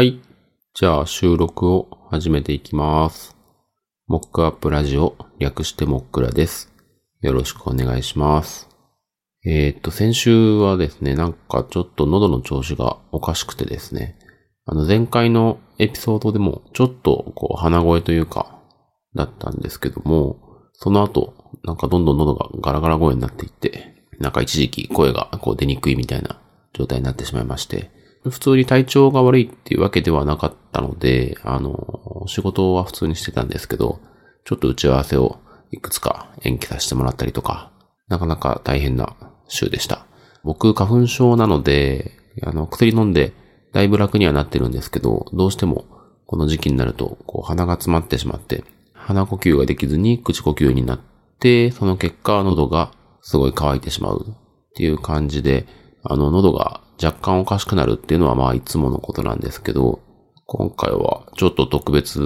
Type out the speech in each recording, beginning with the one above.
はい。じゃあ収録を始めていきます。モックアップラジオ、略してモックラです。よろしくお願いします。えーっと、先週はですね、なんかちょっと喉の調子がおかしくてですね、あの前回のエピソードでもちょっとこう鼻声というか、だったんですけども、その後、なんかどんどん喉がガラガラ声になっていって、なんか一時期声がこう出にくいみたいな状態になってしまいまして、普通に体調が悪いっていうわけではなかったので、あの、仕事は普通にしてたんですけど、ちょっと打ち合わせをいくつか延期させてもらったりとか、なかなか大変な週でした。僕、花粉症なので、あの、薬飲んでだいぶ楽にはなってるんですけど、どうしてもこの時期になると、こう鼻が詰まってしまって、鼻呼吸ができずに口呼吸になって、その結果喉がすごい乾いてしまうっていう感じで、あの喉が若干おかしくなるっていうのはまあいつものことなんですけど、今回はちょっと特別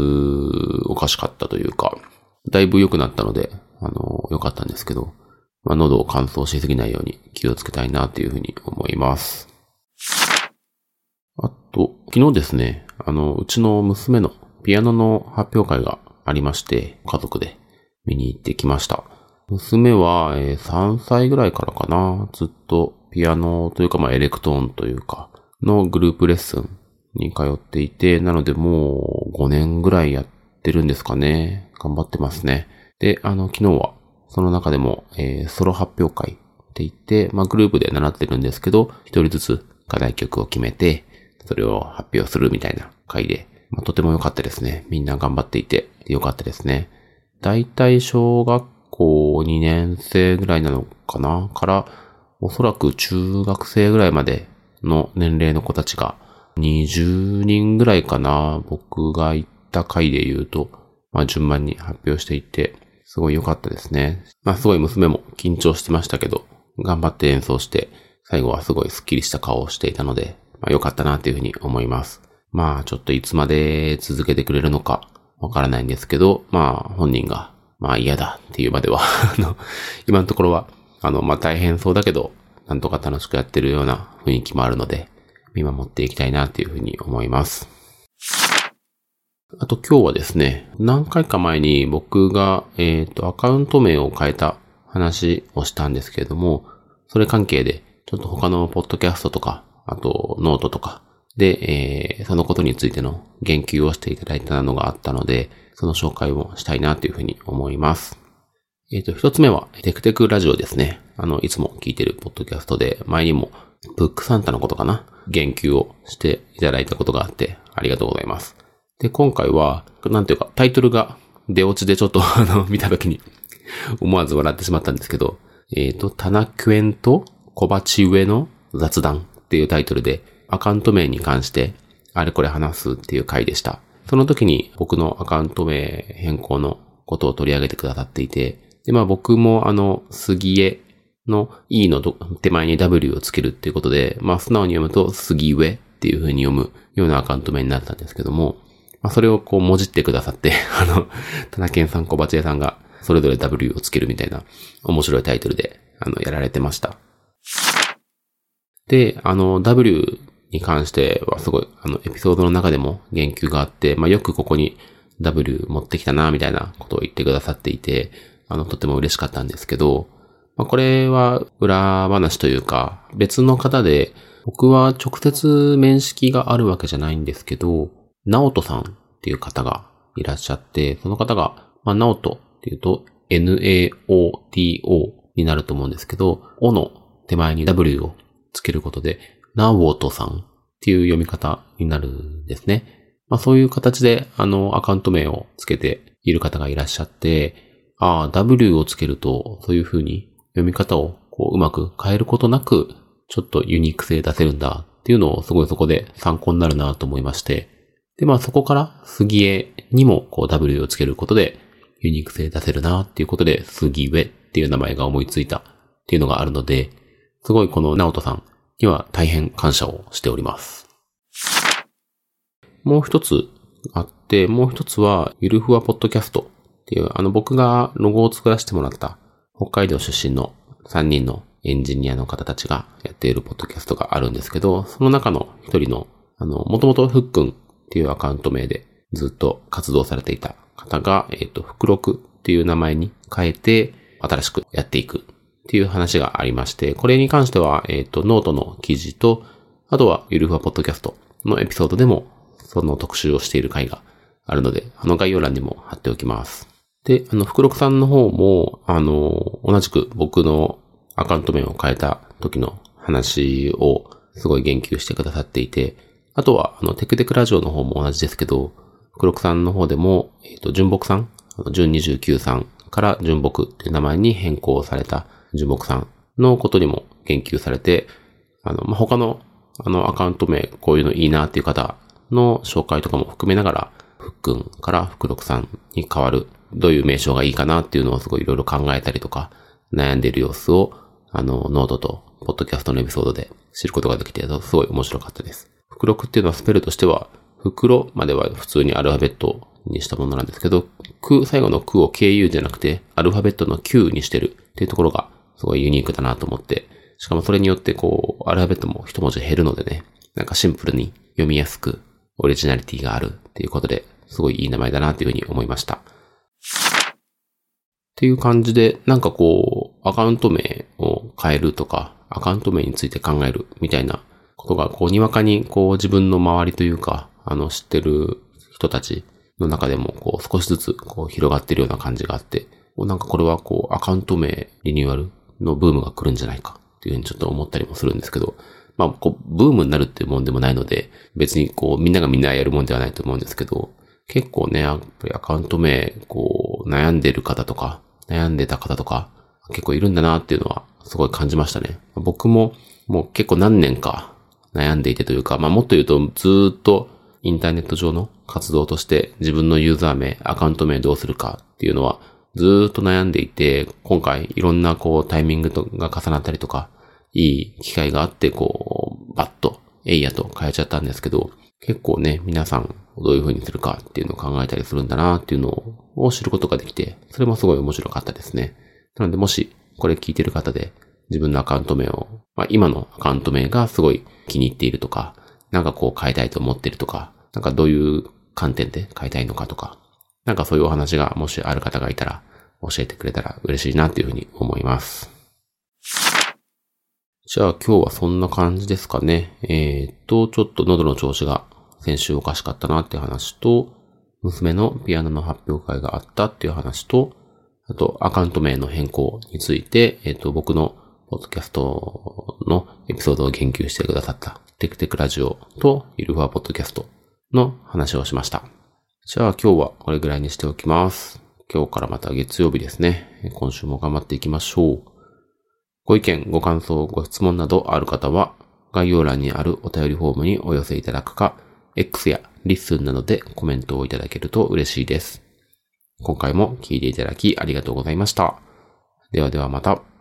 おかしかったというか、だいぶ良くなったので、あの、良かったんですけど、まあ、喉を乾燥しすぎないように気をつけたいなというふうに思います。あと、昨日ですね、あの、うちの娘のピアノの発表会がありまして、家族で見に行ってきました。娘は、えー3歳ぐらいからかな、ずっとピアノというか、まあ、エレクトーンというか、のグループレッスンに通っていて、なのでもう5年ぐらいやってるんですかね。頑張ってますね。で、あの、昨日は、その中でも、えーソロ発表会って言って、まあ、グループで習ってるんですけど、一人ずつ課題曲を決めて、それを発表するみたいな会で、まあ、とても良かったですね。みんな頑張っていて、良かったですね。だいたい小学校2年生ぐらいなのかなから、おそらく中学生ぐらいまでの年齢の子たちが、20人ぐらいかな、僕が行った回で言うと、まあ順番に発表していて、すごい良かったですね。まあすごい娘も緊張してましたけど、頑張って演奏して、最後はすごいスッキリした顔をしていたので、まあ良かったなというふうに思います。まあちょっといつまで続けてくれるのかわからないんですけど、まあ本人が、まあ嫌だっていうまでは、今のところは、あの、まあ大変そうだけど、なんとか楽しくやってるような雰囲気もあるので、見守っていきたいなというふうに思います。あと今日はですね、何回か前に僕が、えっ、と、アカウント名を変えた話をしたんですけれども、それ関係で、ちょっと他のポッドキャストとか、あとノートとかで、えーそのことについての言及をしていただいたのがあったので、その紹介をしたいなというふうに思います。えっ、と、一つ目は、テクテクラジオですね。あの、いつも聞いてるポッドキャストで、前にも、ブックサンタのことかな？言及をしていただいたことがあって、ありがとうございます。で、今回は、なんていうか、タイトルが出落ちでちょっと、あの、見たときに、思わず笑ってしまったんですけど、えっ、と、タナキュエンと小鉢上の雑談っていうタイトルで、アカウント名に関して、あれこれ話すっていう回でした。その時に僕のアカウント名変更のことを取り上げてくださっていて、で、まあ僕もあの、杉江の E の手前に W をつけるっていうことで、まあ素直に読むと杉上っていう風に読むようなアカウント名になったんですけども、まあそれをこう文字ってくださって、あの、田中健さん、小鉢屋さんがそれぞれ W をつけるみたいな面白いタイトルで、あの、やられてました。で、あの、W に関してはすごい、あの、エピソードの中でも言及があって、まあよくここに W 持ってきたな、みたいなことを言ってくださっていて、あの、とても嬉しかったんですけど、まあ、これは裏話というか、別の方で、僕は直接面識があるわけじゃないんですけど、ナオトさんっていう方がいらっしゃって、その方が、まあ、ナオトっていうと、N-A-O-T-O になると思うんですけど、O の手前に W をつけることで、ナオトさんっていう読み方になるんですね。まあ、そういう形で、あの、アカウント名をつけている方がいらっしゃって、ああ、W をつけると、そういう風に読み方をこううまく変えることなく、ちょっとユニーク性出せるんだっていうのをすごいそこで参考になるなと思いまして。で、まあそこから杉江にもこう W をつけることでユニーク性出せるなっていうことで杉上っていう名前が思いついたっていうのがあるので、すごいこの直人さんには大変感謝をしております。もう一つあって、もう一つはゆるふわポッドキャストっていう、あの僕がロゴを作らせてもらった北海道出身の3人のエンジニアの方たちがやっているポッドキャストがあるんですけど、その中の一人の、あの、もともとふっくんっていうアカウント名でずっと活動されていた方が、えっ、ー、と、福禄っていう名前に変えて、新しくやっていくっていう話がありまして、これに関しては、えっ、ー、と、ノートの記事と、あとは、ゆるふわポッドキャストのエピソードでも、その特集をしている回があるので、あの概要欄にも貼っておきます。で、あの、福録さんの方も、あの、同じく僕のアカウント名を変えた時の話をすごい言及してくださっていて、あとは、あの、テクテクラジオの方も同じですけど、福録さんの方でも、えっ、ー、と、純木さん、純29さんから純木っていう名前に変更された純木さんのことにも言及されて、あの、まあ、他の、あの、アカウント名、こういうのいいなっていう方の紹介とかも含めながら、ふっくんから福禄さんに変わる、どういう名称がいいかなっていうのをすごいいろいろ考えたりとか、悩んでいる様子を、あの、ノートと、ポッドキャストのエピソードで知ることができて、すごい面白かったです。福禄っていうのはスペルとしては、ふくろまでは普通にアルファベットにしたものなんですけど、く、最後のくを KU じゃなくて、アルファベットの Q にしてるっていうところが、すごいユニークだなと思って、しかもそれによってこう、アルファベットも一文字減るのでね、なんかシンプルに読みやすく、オリジナリティがあるっていうことで、すごいいい名前だなっていうふうに思いました。っていう感じで、なんかこう、アカウント名を変えるとか、アカウント名について考えるみたいなことが、こう、にわかに、こう、自分の周りというか、あの、知ってる人たちの中でも、こう、少しずつ、こう、広がってるような感じがあって、なんかこれは、こう、アカウント名リニューアルのブームが来るんじゃないかっていうふうにちょっと思ったりもするんですけど、まあ、こう、ブームになるっていうもんでもないので、別にこう、みんながみんなやるもんではないと思うんですけど、結構ね、やっぱりアカウント名、こう、悩んでる方とか、悩んでた方とか、結構いるんだなっていうのは、すごい感じましたね。僕も、もう結構何年か悩んでいてというか、まあもっと言うとずっとインターネット上の活動として自分のユーザー名、アカウント名どうするかっていうのはずっと悩んでいて、今回いろんなこうタイミングとが重なったりとか、いい機会があってこう、バッと、えいやと変えちゃったんですけど、結構ね、皆さんどういう風にするかっていうのを考えたりするんだなっていうのを知ることができて、それもすごい面白かったですね。なのでもしこれ聞いてる方で自分のアカウント名を、まあ今のアカウント名がすごい気に入っているとか、なんかこう変えたいと思ってるとか、なんかどういう観点で変えたいのかとか、なんかそういうお話がもしある方がいたら教えてくれたら嬉しいなっていうふうに思います。じゃあ今日はそんな感じですかね。えー、っと、ちょっと喉の調子が先週おかしかったなっていう話と、娘のピアノの発表会があったっていう話と、あとアカウント名の変更について、えー、っと、僕のポッドキャストのエピソードを言及してくださったテクテクラジオとイルファーポッドキャストの話をしました。じゃあ今日はこれぐらいにしておきます。今日からまた月曜日ですね。今週も頑張っていきましょう。ご意見、ご感想、ご質問などある方は、概要欄にあるお便りフォームにお寄せいただくか、X や LISTEN などでコメントをいただけると嬉しいです。今回も聞いていただきありがとうございました。ではではまた。